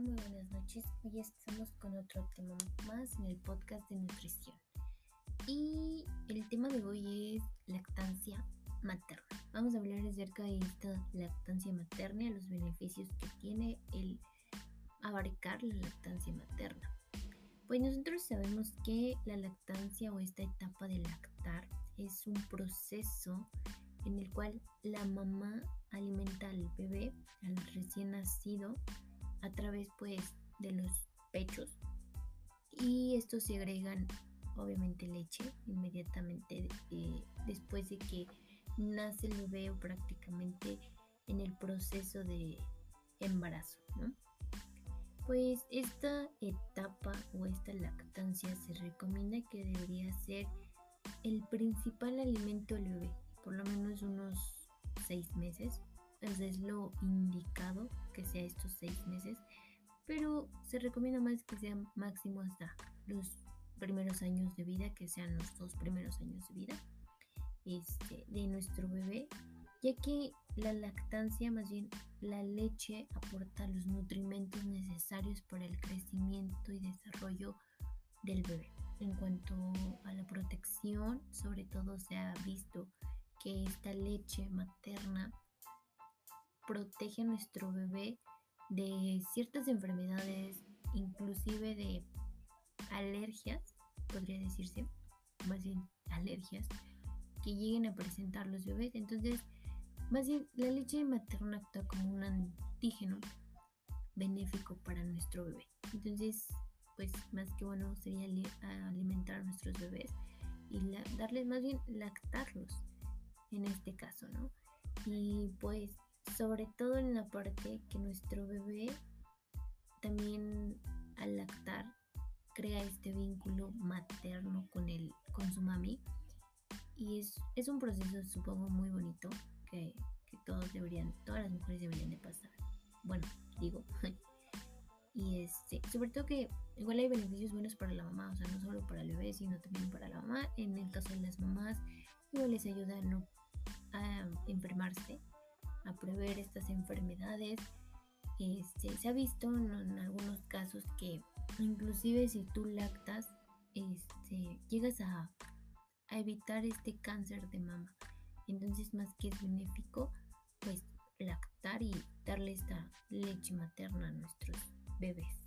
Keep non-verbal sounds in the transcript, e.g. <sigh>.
noches. Hoy estamos con otro tema más en el podcast de nutrición. Y el tema de hoy es lactancia materna. Vamos a hablar acerca de esta lactancia materna los beneficios que tiene el abarcar la lactancia materna. Pues nosotros sabemos que la lactancia o esta etapa de lactar es un proceso en el cual la mamá alimenta al bebé, al recién nacido, a través pues de los pechos. Y estos se agregan obviamente leche inmediatamente eh, después de que nace el bebé o prácticamente en el proceso de embarazo pues esta etapa o esta lactancia se recomienda que debería ser el principal alimento del bebé por lo menos unos seis meses es lo indicado que sea estos seis meses, pero se recomienda más que sean máximo hasta los primeros años de vida, que sean los dos primeros años de vida este, de nuestro bebé, ya que la lactancia, más bien la leche, aporta los nutrimentos necesarios para el crecimiento y desarrollo del bebé. En cuanto a la protección, sobre todo se ha visto que esta leche materna protege a nuestro bebé de ciertas enfermedades, inclusive de alergias, podría decirse, más bien alergias, que lleguen a presentar los bebés. Entonces, más bien la leche materna actúa como un antígeno benéfico para nuestro bebé. Entonces, pues más que bueno sería alimentar a nuestros bebés y darles más bien lactarlos en este caso, ¿no? Y pues sobre todo en la parte que nuestro bebé también al lactar crea este vínculo materno con, el, con su mami y es, es un proceso supongo muy bonito que, que todos deberían, todas las mujeres deberían de pasar. Bueno, digo. <laughs> y este, sobre todo que igual hay beneficios buenos para la mamá, o sea, no solo para el bebé, sino también para la mamá. En el caso de las mamás, igual les ayuda a no a enfermarse a prever estas enfermedades. Este, se ha visto en, algunos casos que inclusive si tú lactas, este, llegas a, a evitar este cáncer de mama. Entonces más que es benéfico, pues lactar y darle esta leche materna a nuestros bebés.